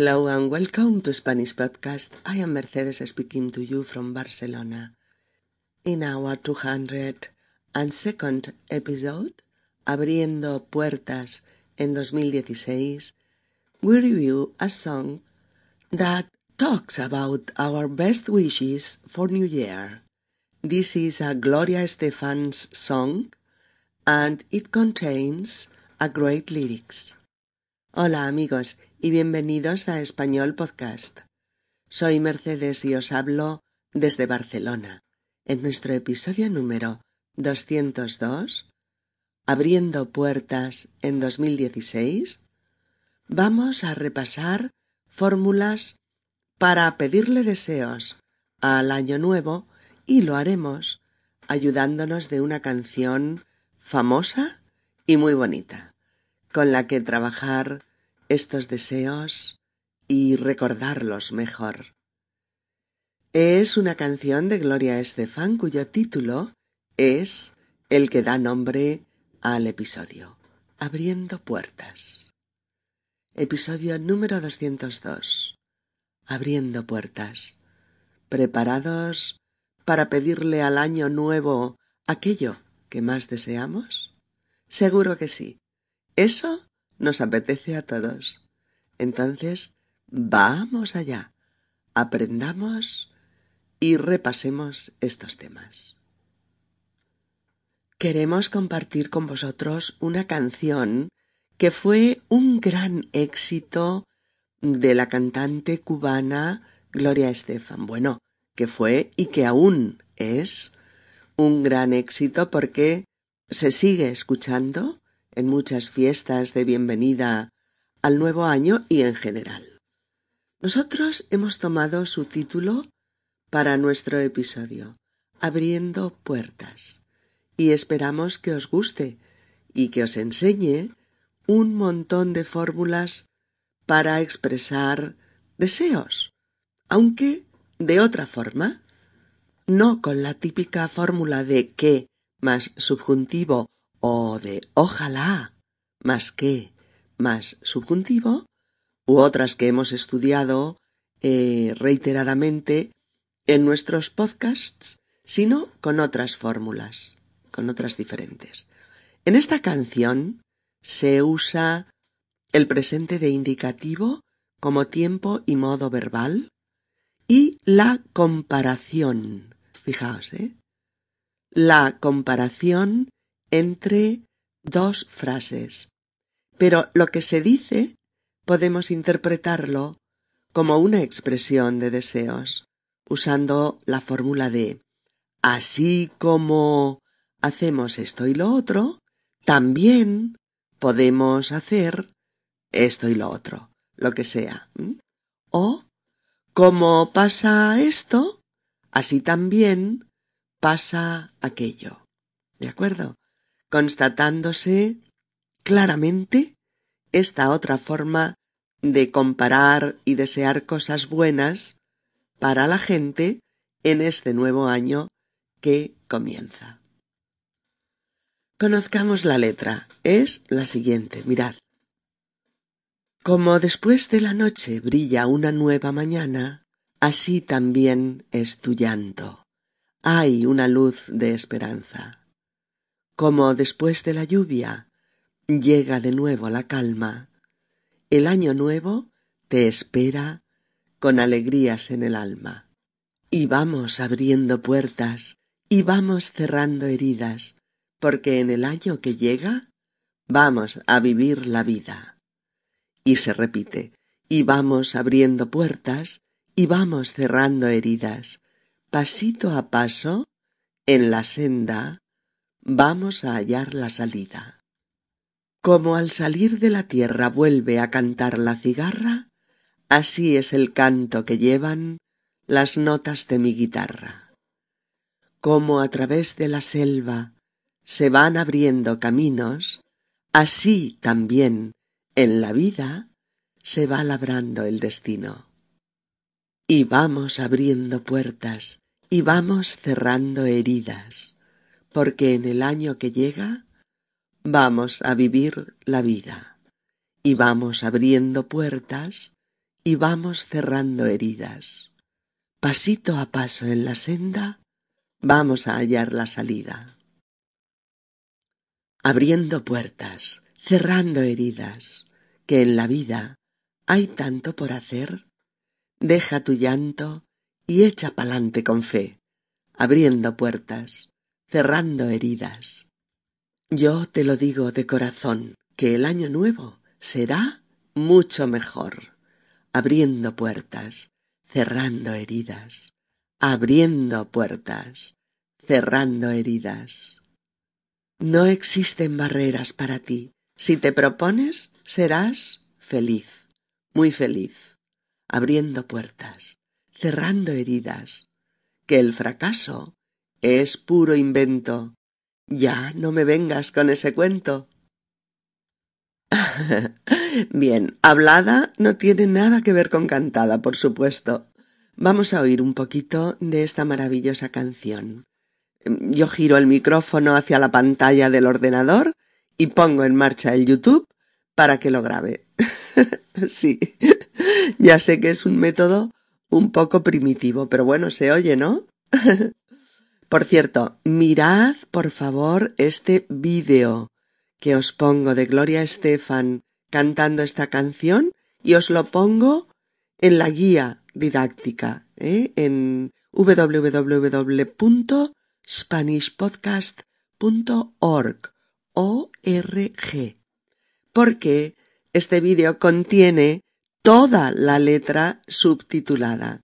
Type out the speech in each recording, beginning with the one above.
Hello and welcome to Spanish Podcast. I am Mercedes speaking to you from Barcelona. In our 202nd episode, Abriendo Puertas en 2016, we review a song that talks about our best wishes for New Year. This is a Gloria Estefan's song and it contains a great lyrics. Hola amigos y bienvenidos a Español Podcast. Soy Mercedes y os hablo desde Barcelona, en nuestro episodio número 202, Abriendo Puertas en 2016, vamos a repasar fórmulas para pedirle deseos al año nuevo y lo haremos ayudándonos de una canción famosa y muy bonita, con la que trabajar estos deseos y recordarlos mejor. Es una canción de Gloria Estefan cuyo título es el que da nombre al episodio, Abriendo Puertas. Episodio número 202. Abriendo Puertas. ¿Preparados para pedirle al año nuevo aquello que más deseamos? Seguro que sí. Eso nos apetece a todos. Entonces, vamos allá, aprendamos y repasemos estos temas. Queremos compartir con vosotros una canción que fue un gran éxito de la cantante cubana Gloria Estefan. Bueno, que fue y que aún es un gran éxito porque se sigue escuchando en muchas fiestas de bienvenida al nuevo año y en general. Nosotros hemos tomado su título para nuestro episodio, Abriendo Puertas, y esperamos que os guste y que os enseñe un montón de fórmulas para expresar deseos, aunque de otra forma, no con la típica fórmula de que más subjuntivo de ojalá más que más subjuntivo, u otras que hemos estudiado eh, reiteradamente en nuestros podcasts, sino con otras fórmulas, con otras diferentes. En esta canción se usa el presente de indicativo como tiempo y modo verbal y la comparación. Fijaos, ¿eh? La comparación entre dos frases. Pero lo que se dice podemos interpretarlo como una expresión de deseos, usando la fórmula de así como hacemos esto y lo otro, también podemos hacer esto y lo otro, lo que sea. O como pasa esto, así también pasa aquello. ¿De acuerdo? Constatándose claramente esta otra forma de comparar y desear cosas buenas para la gente en este nuevo año que comienza. Conozcamos la letra. Es la siguiente. Mirad. Como después de la noche brilla una nueva mañana, así también es tu llanto. Hay una luz de esperanza como después de la lluvia llega de nuevo la calma, el año nuevo te espera con alegrías en el alma. Y vamos abriendo puertas y vamos cerrando heridas, porque en el año que llega vamos a vivir la vida. Y se repite, y vamos abriendo puertas y vamos cerrando heridas, pasito a paso, en la senda vamos a hallar la salida. Como al salir de la tierra vuelve a cantar la cigarra, así es el canto que llevan las notas de mi guitarra. Como a través de la selva se van abriendo caminos, así también en la vida se va labrando el destino. Y vamos abriendo puertas y vamos cerrando heridas porque en el año que llega vamos a vivir la vida y vamos abriendo puertas y vamos cerrando heridas. Pasito a paso en la senda, vamos a hallar la salida. Abriendo puertas, cerrando heridas, que en la vida hay tanto por hacer. Deja tu llanto y echa pa'lante con fe, abriendo puertas, cerrando heridas. Yo te lo digo de corazón, que el año nuevo será mucho mejor, abriendo puertas, cerrando heridas, abriendo puertas, cerrando heridas. No existen barreras para ti. Si te propones, serás feliz, muy feliz, abriendo puertas, cerrando heridas, que el fracaso es puro invento. Ya no me vengas con ese cuento. Bien, hablada no tiene nada que ver con cantada, por supuesto. Vamos a oír un poquito de esta maravillosa canción. Yo giro el micrófono hacia la pantalla del ordenador y pongo en marcha el YouTube para que lo grabe. sí, ya sé que es un método un poco primitivo, pero bueno, se oye, ¿no? por cierto, mirad por favor este vídeo que os pongo de Gloria Estefan cantando esta canción y os lo pongo en la guía didáctica ¿eh? en www.spanishpodcast.org porque este vídeo contiene toda la letra subtitulada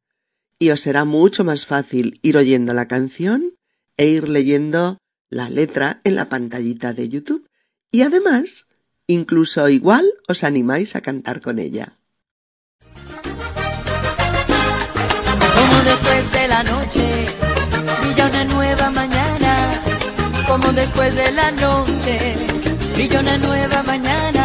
y os será mucho más fácil ir oyendo la canción e ir leyendo la letra en la pantallita de YouTube. Y además, incluso igual os animáis a cantar con ella. Como después de la noche brilla una nueva mañana, como después de la noche brilla una nueva mañana,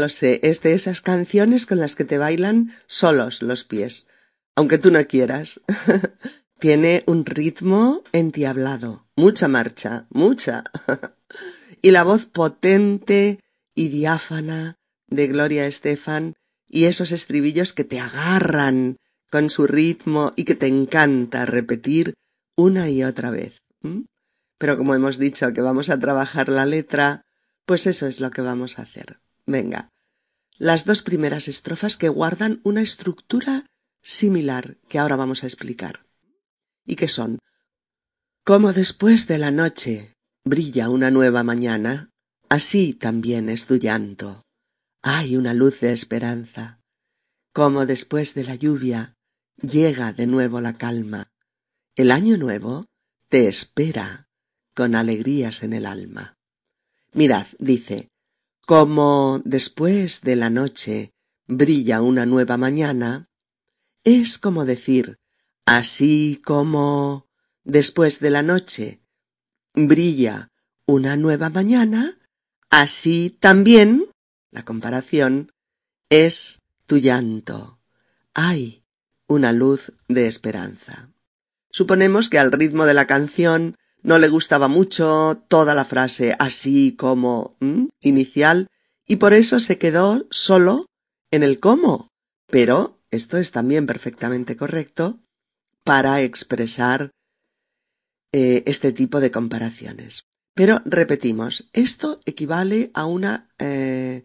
lo sé, es de esas canciones con las que te bailan solos los pies, aunque tú no quieras. Tiene un ritmo entiablado, mucha marcha, mucha. y la voz potente y diáfana de Gloria Estefan y esos estribillos que te agarran con su ritmo y que te encanta repetir una y otra vez. Pero como hemos dicho que vamos a trabajar la letra, pues eso es lo que vamos a hacer. Venga. Las dos primeras estrofas que guardan una estructura similar que ahora vamos a explicar. Y que son Como después de la noche brilla una nueva mañana, así también es tu llanto. Hay una luz de esperanza. Como después de la lluvia llega de nuevo la calma. El año nuevo te espera con alegrías en el alma. Mirad, dice, como después de la noche brilla una nueva mañana, es como decir, así como después de la noche brilla una nueva mañana, así también, la comparación, es tu llanto. Hay una luz de esperanza. Suponemos que al ritmo de la canción no le gustaba mucho toda la frase así como inicial y por eso se quedó solo en el cómo. Pero esto es también perfectamente correcto para expresar eh, este tipo de comparaciones. Pero repetimos, esto equivale a una eh,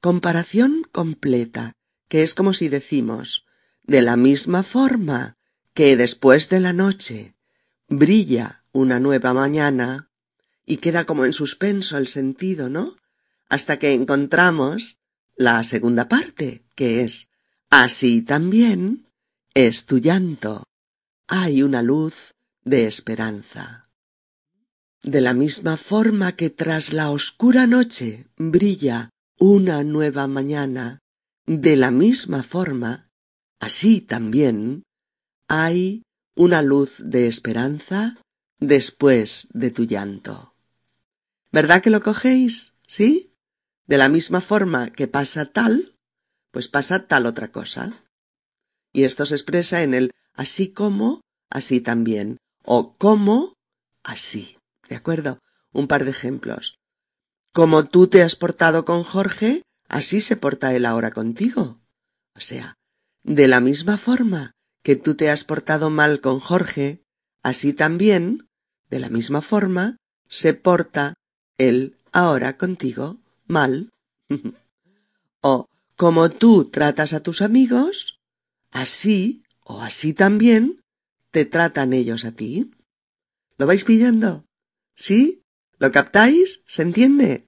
comparación completa, que es como si decimos, de la misma forma que después de la noche brilla una nueva mañana y queda como en suspenso el sentido, ¿no? Hasta que encontramos la segunda parte, que es así también es tu llanto. Hay una luz de esperanza. De la misma forma que tras la oscura noche brilla una nueva mañana, de la misma forma, así también hay una luz de esperanza después de tu llanto. ¿Verdad que lo cogéis? ¿Sí? De la misma forma que pasa tal, pues pasa tal otra cosa. Y esto se expresa en el así como, así también, o como, así. ¿De acuerdo? Un par de ejemplos. Como tú te has portado con Jorge, así se porta él ahora contigo. O sea, de la misma forma que tú te has portado mal con Jorge, así también, de la misma forma, se porta él ahora contigo mal. o como tú tratas a tus amigos, así o así también te tratan ellos a ti. ¿Lo vais pillando? ¿Sí? ¿Lo captáis? ¿Se entiende?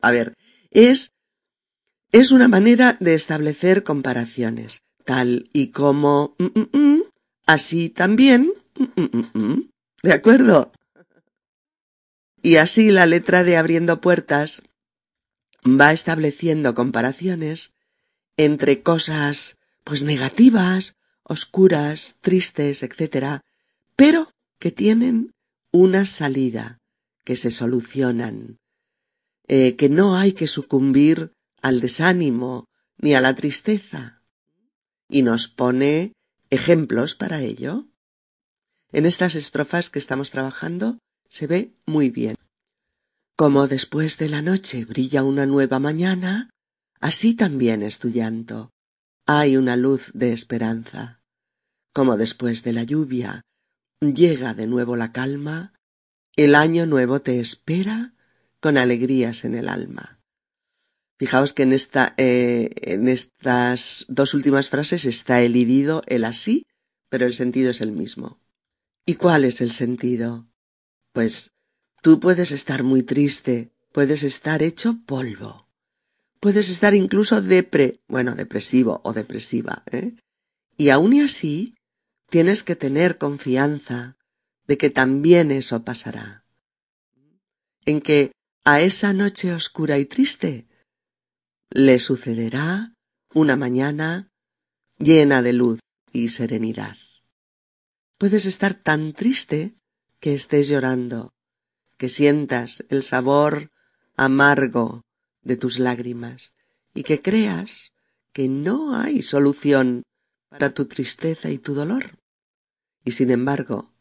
A ver, es es una manera de establecer comparaciones, tal y como mm, mm, mm, así también ¿De acuerdo? Y así la letra de abriendo puertas va estableciendo comparaciones entre cosas pues negativas, oscuras, tristes, etc., pero que tienen una salida, que se solucionan, eh, que no hay que sucumbir al desánimo ni a la tristeza. Y nos pone ejemplos para ello. En estas estrofas que estamos trabajando se ve muy bien. Como después de la noche brilla una nueva mañana, así también es tu llanto. Hay una luz de esperanza. Como después de la lluvia llega de nuevo la calma, el año nuevo te espera con alegrías en el alma. Fijaos que en esta, eh, en estas dos últimas frases está el idido, el así, pero el sentido es el mismo. ¿Y cuál es el sentido? Pues tú puedes estar muy triste, puedes estar hecho polvo, puedes estar incluso depre, bueno, depresivo o depresiva, ¿eh? Y aún y así tienes que tener confianza de que también eso pasará. En que a esa noche oscura y triste le sucederá una mañana llena de luz y serenidad. Puedes estar tan triste que estés llorando, que sientas el sabor amargo de tus lágrimas y que creas que no hay solución para tu tristeza y tu dolor. Y sin embargo,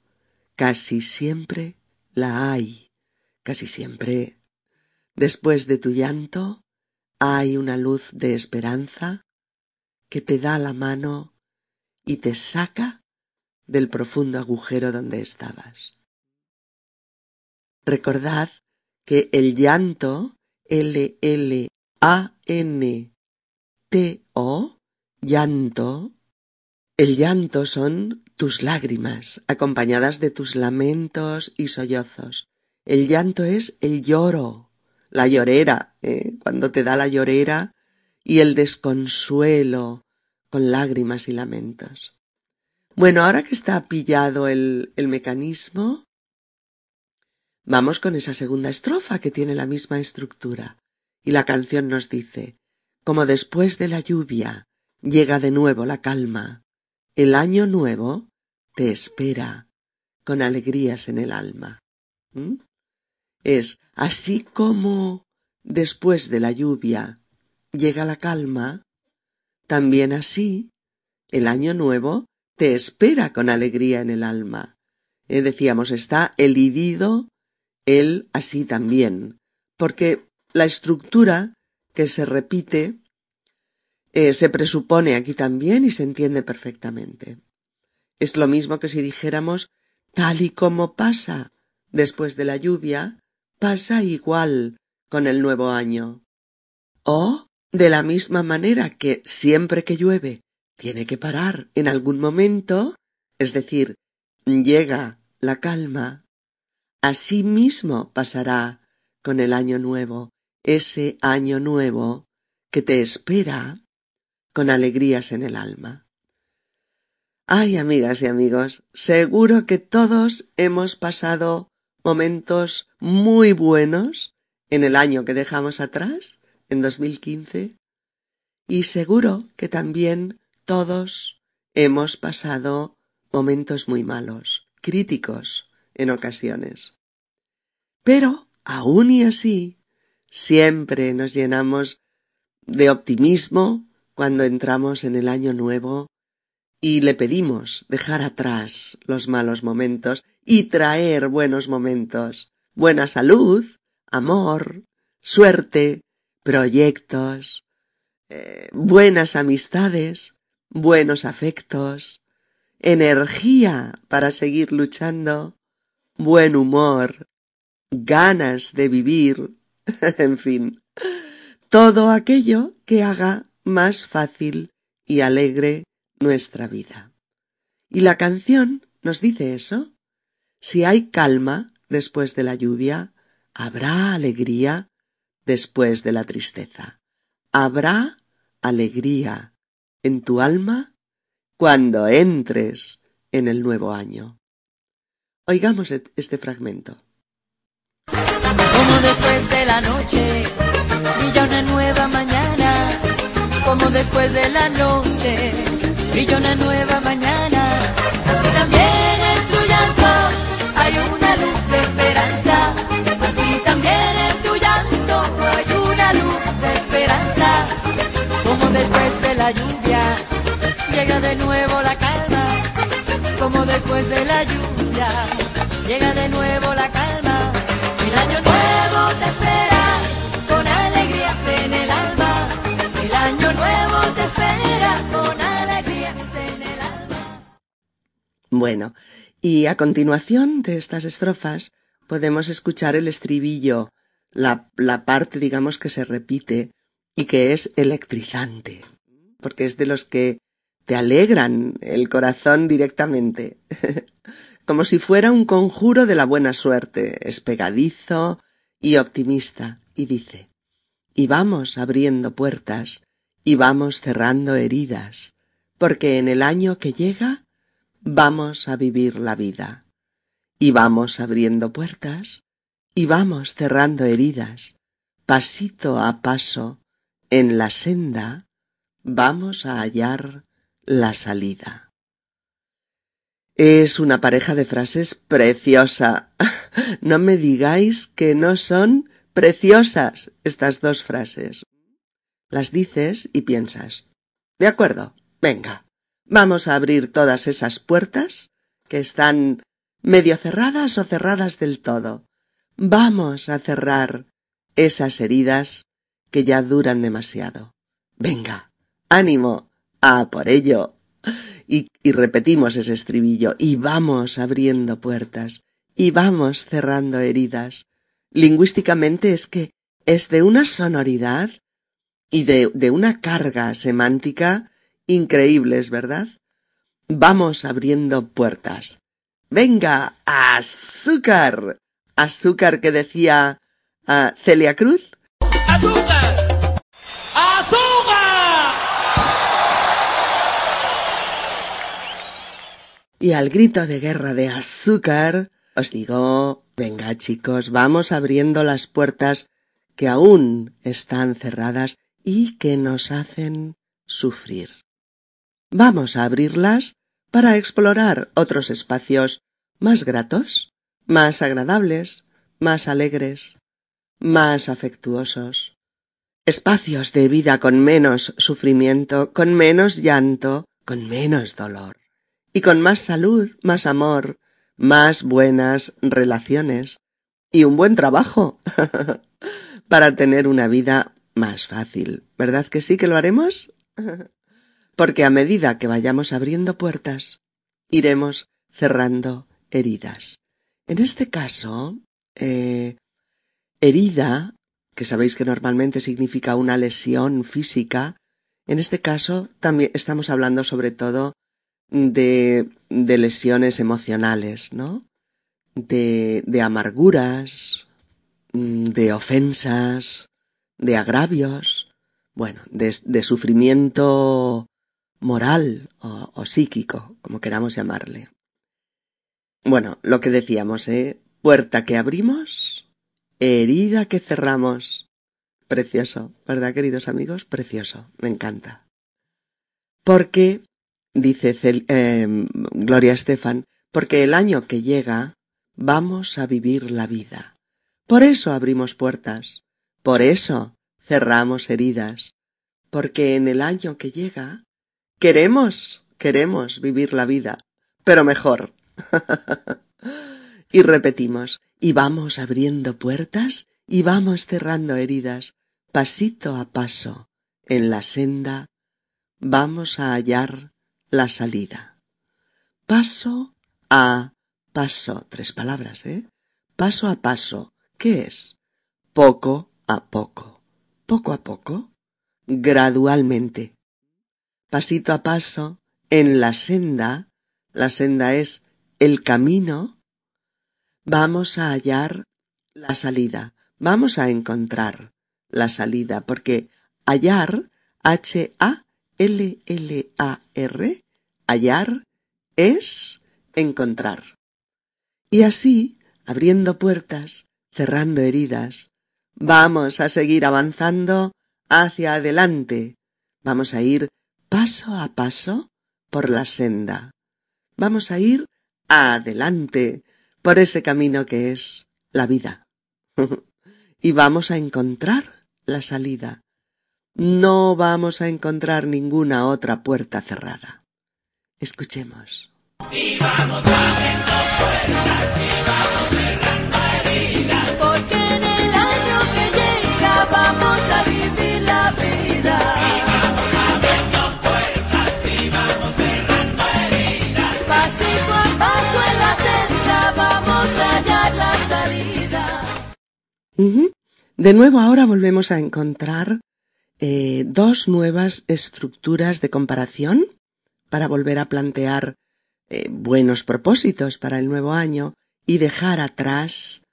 casi siempre la hay, casi siempre. Después de tu llanto hay una luz de esperanza que te da la mano y te saca del profundo agujero donde estabas. Recordad que el llanto, L L A N T O, llanto, el llanto son tus lágrimas, acompañadas de tus lamentos y sollozos. El llanto es el lloro, la llorera, ¿eh? cuando te da la llorera y el desconsuelo con lágrimas y lamentos. Bueno, ahora que está pillado el, el mecanismo, vamos con esa segunda estrofa que tiene la misma estructura. Y la canción nos dice, como después de la lluvia llega de nuevo la calma, el año nuevo te espera con alegrías en el alma. ¿Mm? Es así como después de la lluvia llega la calma, también así el año nuevo espera con alegría en el alma. Eh, decíamos, está el idido, él así también, porque la estructura que se repite eh, se presupone aquí también y se entiende perfectamente. Es lo mismo que si dijéramos tal y como pasa después de la lluvia, pasa igual con el nuevo año. O de la misma manera que siempre que llueve tiene que parar en algún momento, es decir, llega la calma. Así mismo pasará con el año nuevo, ese año nuevo que te espera con alegrías en el alma. Ay, amigas y amigos, seguro que todos hemos pasado momentos muy buenos en el año que dejamos atrás, en 2015, y seguro que también todos hemos pasado momentos muy malos, críticos en ocasiones. Pero, aun y así, siempre nos llenamos de optimismo cuando entramos en el año nuevo y le pedimos dejar atrás los malos momentos y traer buenos momentos, buena salud, amor, suerte, proyectos, eh, buenas amistades, buenos afectos, energía para seguir luchando, buen humor, ganas de vivir, en fin, todo aquello que haga más fácil y alegre nuestra vida. Y la canción nos dice eso. Si hay calma después de la lluvia, habrá alegría después de la tristeza. Habrá alegría en tu alma cuando entres en el nuevo año. Oigamos este fragmento. Como después de la noche brilla una nueva mañana, como después de la noche brilla una nueva mañana, así también en después de la lluvia llega de nuevo la calma, el año nuevo te espera con alegrías en el alma, el año nuevo te espera con alegrías en el alma. Bueno, y a continuación de estas estrofas podemos escuchar el estribillo, la, la parte, digamos, que se repite y que es electrizante, porque es de los que te alegran el corazón directamente, como si fuera un conjuro de la buena suerte, es pegadizo y optimista, y dice, y vamos abriendo puertas, y vamos cerrando heridas, porque en el año que llega vamos a vivir la vida, y vamos abriendo puertas, y vamos cerrando heridas, pasito a paso, en la senda, vamos a hallar la salida. Es una pareja de frases preciosa. No me digáis que no son preciosas estas dos frases. Las dices y piensas. De acuerdo, venga, vamos a abrir todas esas puertas que están medio cerradas o cerradas del todo. Vamos a cerrar esas heridas que ya duran demasiado. Venga, ánimo, a por ello. Y, repetimos ese estribillo, y vamos abriendo puertas, y vamos cerrando heridas. Lingüísticamente es que es de una sonoridad y de, una carga semántica increíbles, ¿verdad? Vamos abriendo puertas. Venga, azúcar. Azúcar que decía uh, Celia Cruz. ¡Azúcar! ¡Azúcar! Y al grito de guerra de azúcar, os digo, venga chicos, vamos abriendo las puertas que aún están cerradas y que nos hacen sufrir. Vamos a abrirlas para explorar otros espacios más gratos, más agradables, más alegres, más afectuosos. Espacios de vida con menos sufrimiento, con menos llanto, con menos dolor y con más salud, más amor, más buenas relaciones y un buen trabajo para tener una vida más fácil. ¿Verdad que sí que lo haremos? Porque a medida que vayamos abriendo puertas, iremos cerrando heridas. En este caso, eh, herida, que sabéis que normalmente significa una lesión física, en este caso también estamos hablando sobre todo de, de lesiones emocionales, ¿no? de, de amarguras, mm, de ofensas, de agravios, bueno, de, de sufrimiento moral o, o, psíquico, como queramos llamarle. Bueno, lo que decíamos, ¿eh? Puerta que abrimos, herida que cerramos. Precioso, ¿verdad, queridos amigos? Precioso, me encanta. Porque, dice Cel eh, Gloria Estefan, porque el año que llega vamos a vivir la vida. Por eso abrimos puertas, por eso cerramos heridas, porque en el año que llega queremos, queremos vivir la vida, pero mejor. y repetimos, y vamos abriendo puertas y vamos cerrando heridas, pasito a paso, en la senda, vamos a hallar la salida. Paso a paso, tres palabras, ¿eh? Paso a paso, ¿qué es? Poco a poco, poco a poco, gradualmente. Pasito a paso, en la senda, la senda es el camino, vamos a hallar la salida, vamos a encontrar la salida, porque hallar, H-A-L-L-A-R, hallar es encontrar. Y así, abriendo puertas, cerrando heridas, vamos a seguir avanzando hacia adelante. Vamos a ir paso a paso por la senda. Vamos a ir adelante por ese camino que es la vida. y vamos a encontrar la salida. No vamos a encontrar ninguna otra puerta cerrada. Escuchemos. Y vamos abriendo puertas y vamos cerrando heridas. Porque en el año que llega vamos a vivir la vida. Vamos abriendo puertas y vamos cerrando heridas. Pasito a paso en la senda vamos a hallar la salida. Ujú. De nuevo ahora volvemos a encontrar eh, dos nuevas estructuras de comparación para volver a plantear eh, buenos propósitos para el nuevo año y dejar atrás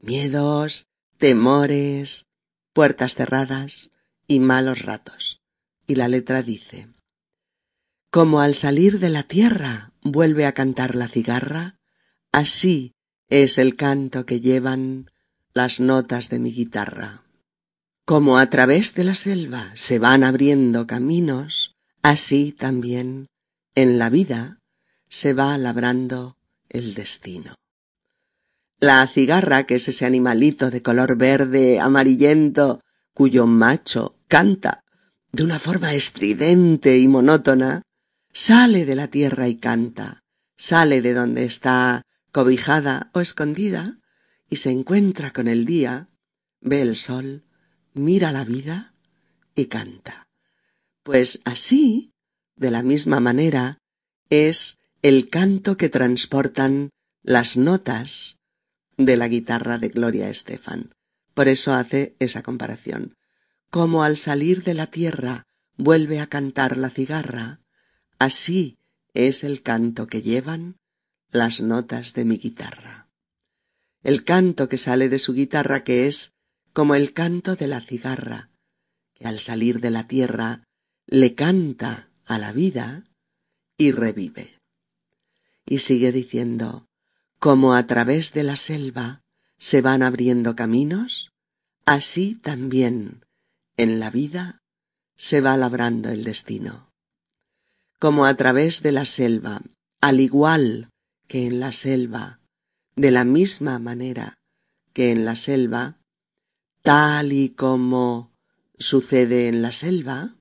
miedos, temores, puertas cerradas y malos ratos. Y la letra dice Como al salir de la tierra vuelve a cantar la cigarra, así es el canto que llevan las notas de mi guitarra. Como a través de la selva se van abriendo caminos, así también en la vida se va labrando el destino. La cigarra, que es ese animalito de color verde amarillento, cuyo macho canta de una forma estridente y monótona, sale de la tierra y canta, sale de donde está cobijada o escondida, y se encuentra con el día, ve el sol, mira la vida y canta. Pues así, de la misma manera, es el canto que transportan las notas de la guitarra de Gloria Estefan. Por eso hace esa comparación. Como al salir de la tierra vuelve a cantar la cigarra, así es el canto que llevan las notas de mi guitarra el canto que sale de su guitarra que es como el canto de la cigarra, que al salir de la tierra le canta a la vida y revive. Y sigue diciendo, como a través de la selva se van abriendo caminos, así también en la vida se va labrando el destino. Como a través de la selva, al igual que en la selva de la misma manera que en la selva, tal y como sucede en la selva,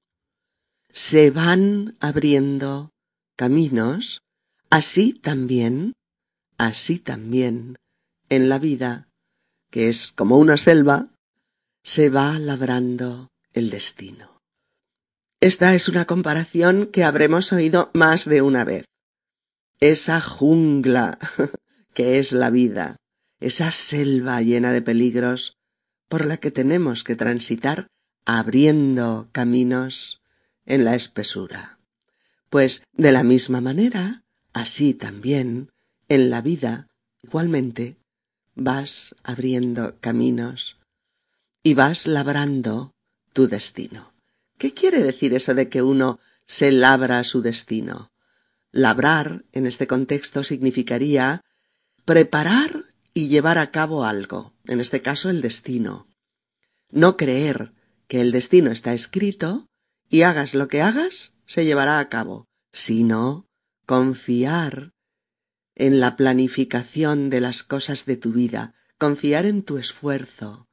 se van abriendo caminos, así también, así también, en la vida, que es como una selva, se va labrando el destino. Esta es una comparación que habremos oído más de una vez. Esa jungla que es la vida, esa selva llena de peligros por la que tenemos que transitar abriendo caminos en la espesura. Pues de la misma manera, así también, en la vida, igualmente vas abriendo caminos y vas labrando tu destino. ¿Qué quiere decir eso de que uno se labra su destino? Labrar, en este contexto, significaría preparar y llevar a cabo algo, en este caso el destino. No creer que el destino está escrito y hagas lo que hagas, se llevará a cabo, sino confiar en la planificación de las cosas de tu vida, confiar en tu esfuerzo,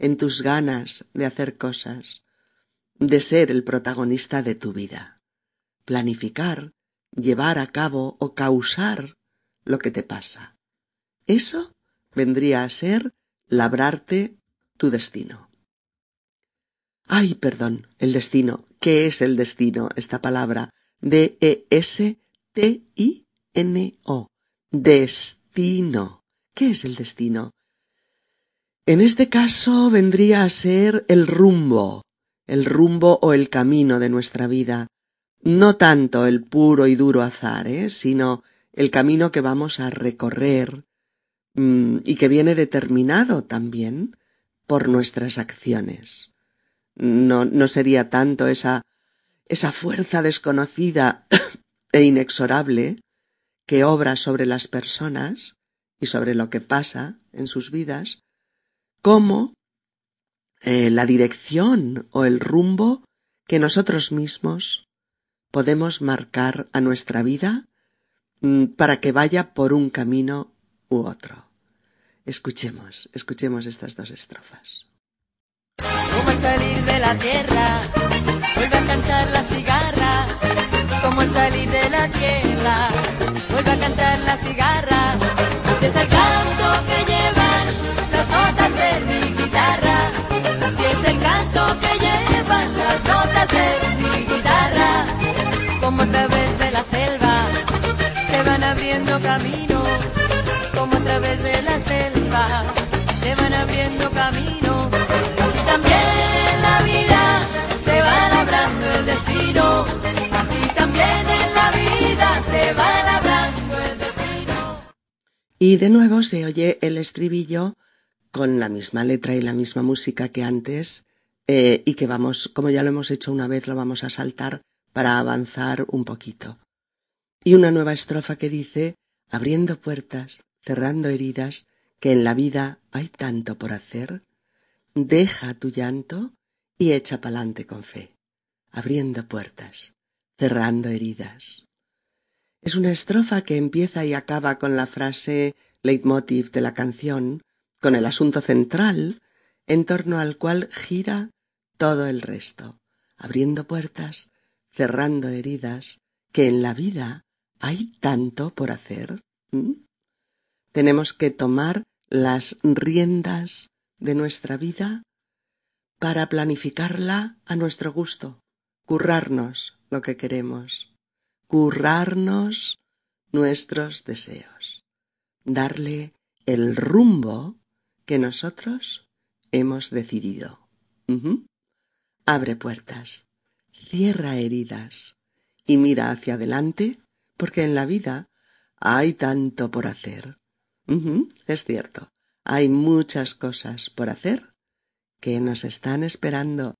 en tus ganas de hacer cosas, de ser el protagonista de tu vida. Planificar, llevar a cabo o causar lo que te pasa. Eso vendría a ser labrarte tu destino. Ay, perdón, el destino. ¿Qué es el destino? Esta palabra. D-E-S-T-I-N-O. Destino. ¿Qué es el destino? En este caso vendría a ser el rumbo, el rumbo o el camino de nuestra vida. No tanto el puro y duro azar, ¿eh? sino el camino que vamos a recorrer mm, y que viene determinado también por nuestras acciones. No, no sería tanto esa, esa fuerza desconocida e inexorable que obra sobre las personas y sobre lo que pasa en sus vidas, como eh, la dirección o el rumbo que nosotros mismos podemos marcar a nuestra vida mm, para que vaya por un camino u otro. Escuchemos, escuchemos estas dos estrofas. Como al salir de la tierra, vuelve a cantar la cigarra, como al salir de la tierra vuelve a cantar la cigarra. Así es el canto que llevan las notas de mi guitarra. Así es el canto que llevan las notas de mi guitarra. Como a través de la selva se van abriendo caminos. Como a través de la selva se van abriendo caminos. Y de nuevo se oye el estribillo con la misma letra y la misma música que antes, eh, y que vamos, como ya lo hemos hecho una vez, lo vamos a saltar para avanzar un poquito. Y una nueva estrofa que dice, abriendo puertas, cerrando heridas, que en la vida hay tanto por hacer, deja tu llanto y echa pa'lante con fe, abriendo puertas, cerrando heridas. Es una estrofa que empieza y acaba con la frase leitmotiv de la canción, con el asunto central en torno al cual gira todo el resto, abriendo puertas, cerrando heridas, que en la vida hay tanto por hacer. Tenemos que tomar las riendas de nuestra vida para planificarla a nuestro gusto, currarnos lo que queremos, currarnos nuestros deseos, darle el rumbo que nosotros hemos decidido. Abre puertas, cierra heridas y mira hacia adelante, porque en la vida hay tanto por hacer. Es cierto, hay muchas cosas por hacer que nos están esperando.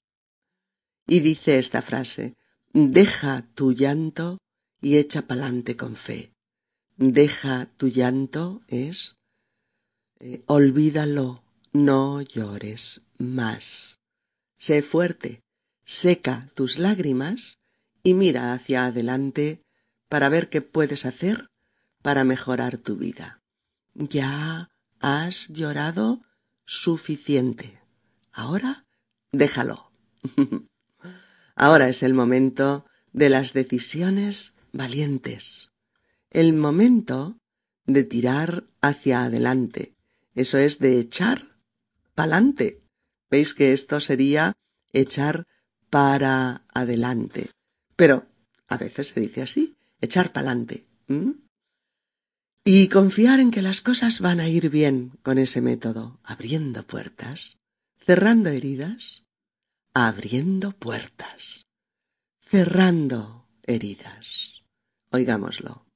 Y dice esta frase, deja tu llanto y echa pa'lante con fe. Deja tu llanto es eh, olvídalo, no llores más. Sé fuerte, seca tus lágrimas y mira hacia adelante para ver qué puedes hacer para mejorar tu vida. Ya has llorado suficiente. Ahora déjalo. Ahora es el momento de las decisiones valientes. El momento de tirar hacia adelante. Eso es de echar pa'lante. Veis que esto sería echar para adelante. Pero a veces se dice así, echar pa'lante. ¿m? Y confiar en que las cosas van a ir bien con ese método, abriendo puertas, cerrando heridas, abriendo puertas, cerrando heridas. Oigámoslo.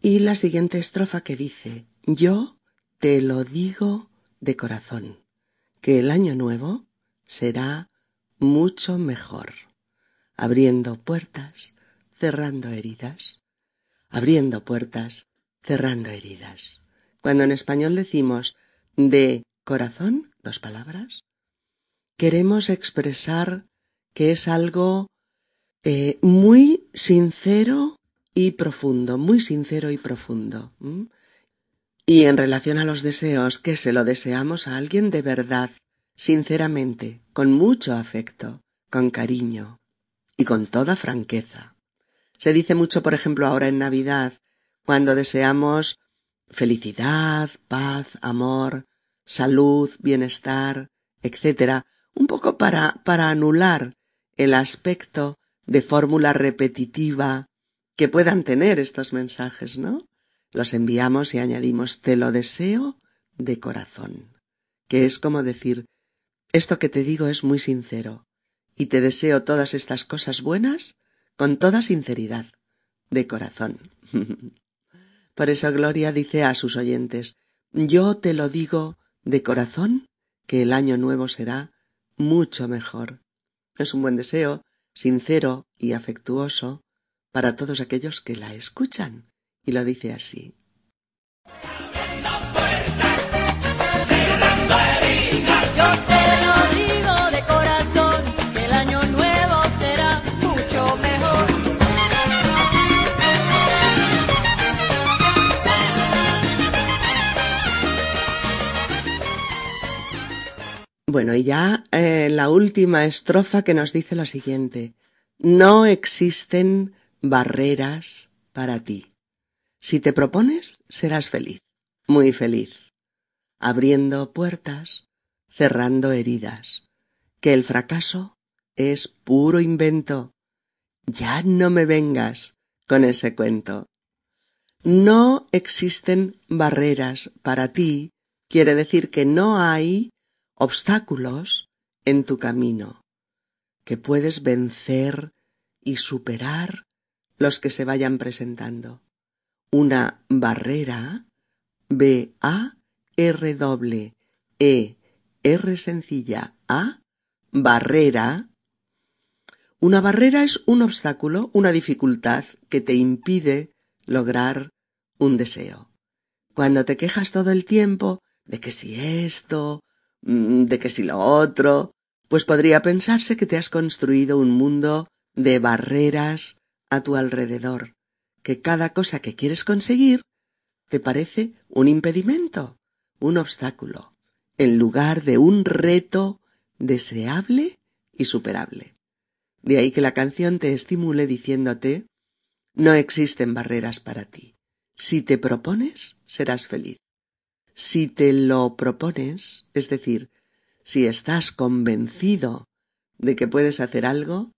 Y la siguiente estrofa que dice, yo te lo digo de corazón, que el año nuevo será mucho mejor, abriendo puertas, cerrando heridas, abriendo puertas, cerrando heridas. Cuando en español decimos de corazón, dos palabras, queremos expresar que es algo eh, muy sincero y profundo, muy sincero y profundo. Y en relación a los deseos, que se lo deseamos a alguien de verdad, sinceramente, con mucho afecto, con cariño y con toda franqueza. Se dice mucho, por ejemplo, ahora en Navidad, cuando deseamos felicidad, paz, amor, salud, bienestar, etc., un poco para, para anular el aspecto de fórmula repetitiva que puedan tener estos mensajes, ¿no? Los enviamos y añadimos te lo deseo de corazón, que es como decir esto que te digo es muy sincero, y te deseo todas estas cosas buenas con toda sinceridad, de corazón. Por eso Gloria dice a sus oyentes Yo te lo digo de corazón que el año nuevo será mucho mejor. Es un buen deseo, sincero y afectuoso, para todos aquellos que la escuchan, y lo dice así. Bueno, y ya eh, la última estrofa que nos dice lo siguiente. No existen barreras para ti. Si te propones, serás feliz, muy feliz, abriendo puertas, cerrando heridas, que el fracaso es puro invento. Ya no me vengas con ese cuento. No existen barreras para ti quiere decir que no hay obstáculos en tu camino, que puedes vencer y superar los que se vayan presentando. Una barrera, B A R W E sencilla A, barrera. Una barrera es un obstáculo, una dificultad que te impide lograr un deseo. Cuando te quejas todo el tiempo de que si esto de que si lo otro, pues podría pensarse que te has construido un mundo de barreras a tu alrededor, que cada cosa que quieres conseguir te parece un impedimento, un obstáculo, en lugar de un reto deseable y superable. De ahí que la canción te estimule diciéndote no existen barreras para ti. Si te propones, serás feliz. Si te lo propones, es decir, si estás convencido de que puedes hacer algo,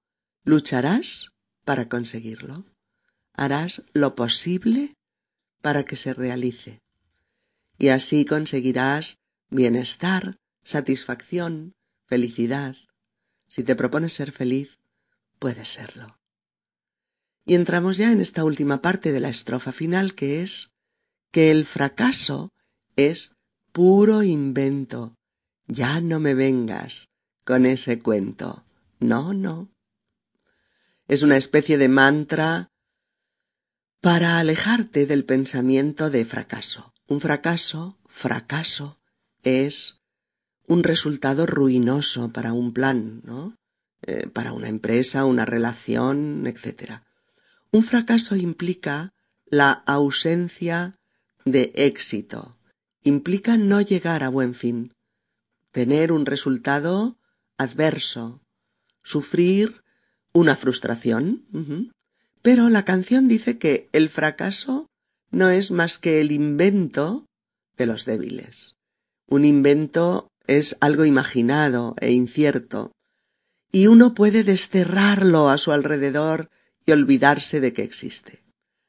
lucharás para conseguirlo. Harás lo posible para que se realice. Y así conseguirás bienestar, satisfacción, felicidad. Si te propones ser feliz, puedes serlo. Y entramos ya en esta última parte de la estrofa final que es que el fracaso es puro invento. Ya no me vengas con ese cuento. No, no. Es una especie de mantra para alejarte del pensamiento de fracaso. Un fracaso, fracaso, es un resultado ruinoso para un plan, ¿no? Eh, para una empresa, una relación, etc. Un fracaso implica la ausencia de éxito, implica no llegar a buen fin, tener un resultado adverso, sufrir una frustración. Pero la canción dice que el fracaso no es más que el invento de los débiles. Un invento es algo imaginado e incierto, y uno puede desterrarlo a su alrededor y olvidarse de que existe.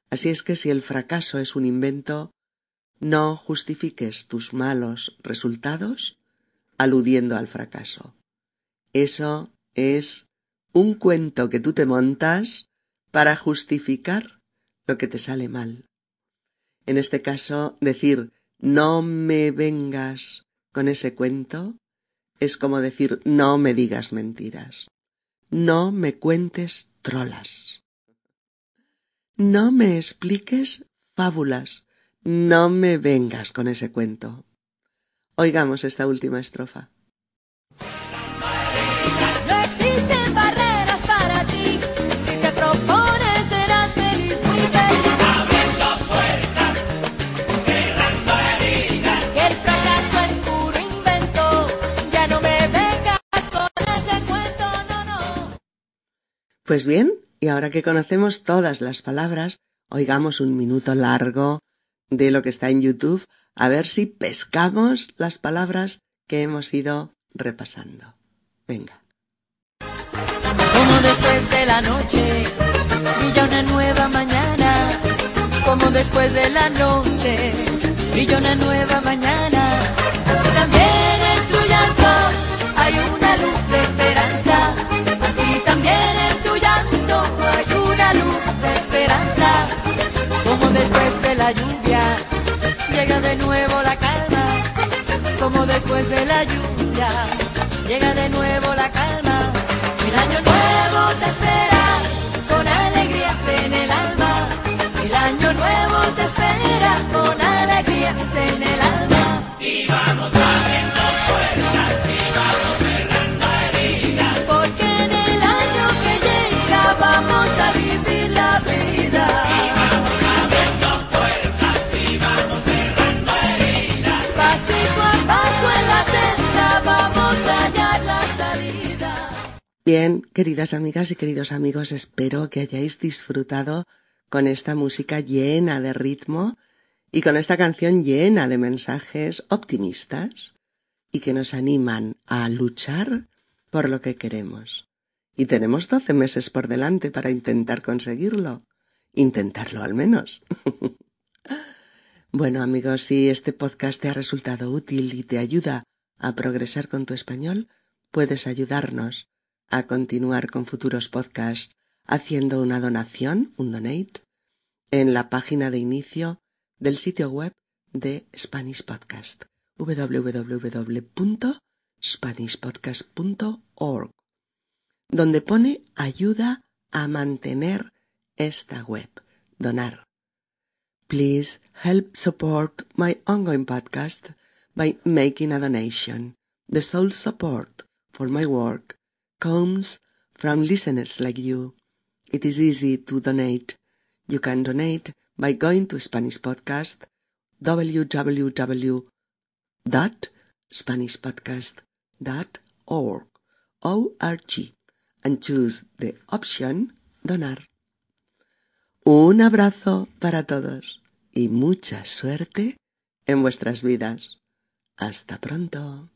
Así es que si el fracaso es un invento, no justifiques tus malos resultados aludiendo al fracaso. Eso es un cuento que tú te montas para justificar lo que te sale mal. En este caso, decir no me vengas con ese cuento es como decir no me digas mentiras. No me cuentes trolas. No me expliques fábulas. No me vengas con ese cuento. Oigamos esta última estrofa. No existen barreras para ti. Si te propones, serás feliz, muy feliz. Abriendo puertas, cerrando heridas. Que el fracaso es puro invento. Ya no me vengas con ese cuento, no, no. Pues bien, y ahora que conocemos todas las palabras, oigamos un minuto largo de lo que está en YouTube a ver si pescamos las palabras que hemos ido repasando. Venga. Como después de la noche brilla una nueva mañana. Como después de la noche brilla una nueva mañana. Así también en tu llanto hay una luz de nuevo la calma. Como después de la lluvia llega de nuevo la calma. El año nuevo te espera Bien, queridas amigas y queridos amigos, espero que hayáis disfrutado con esta música llena de ritmo y con esta canción llena de mensajes optimistas y que nos animan a luchar por lo que queremos. Y tenemos doce meses por delante para intentar conseguirlo. Intentarlo al menos. bueno amigos, si este podcast te ha resultado útil y te ayuda a progresar con tu español, puedes ayudarnos a continuar con futuros podcasts haciendo una donación, un donate, en la página de inicio del sitio web de Spanish Podcast, www.spanishpodcast.org, donde pone ayuda a mantener esta web, donar. Please help support my ongoing podcast by making a donation. The sole support for my work comes from listeners like you. It is easy to donate. You can donate by going to Spanish Podcast www.spanishpodcast.org O-R-G, and choose the option donar. Un abrazo para todos y mucha suerte en vuestras vidas. Hasta pronto.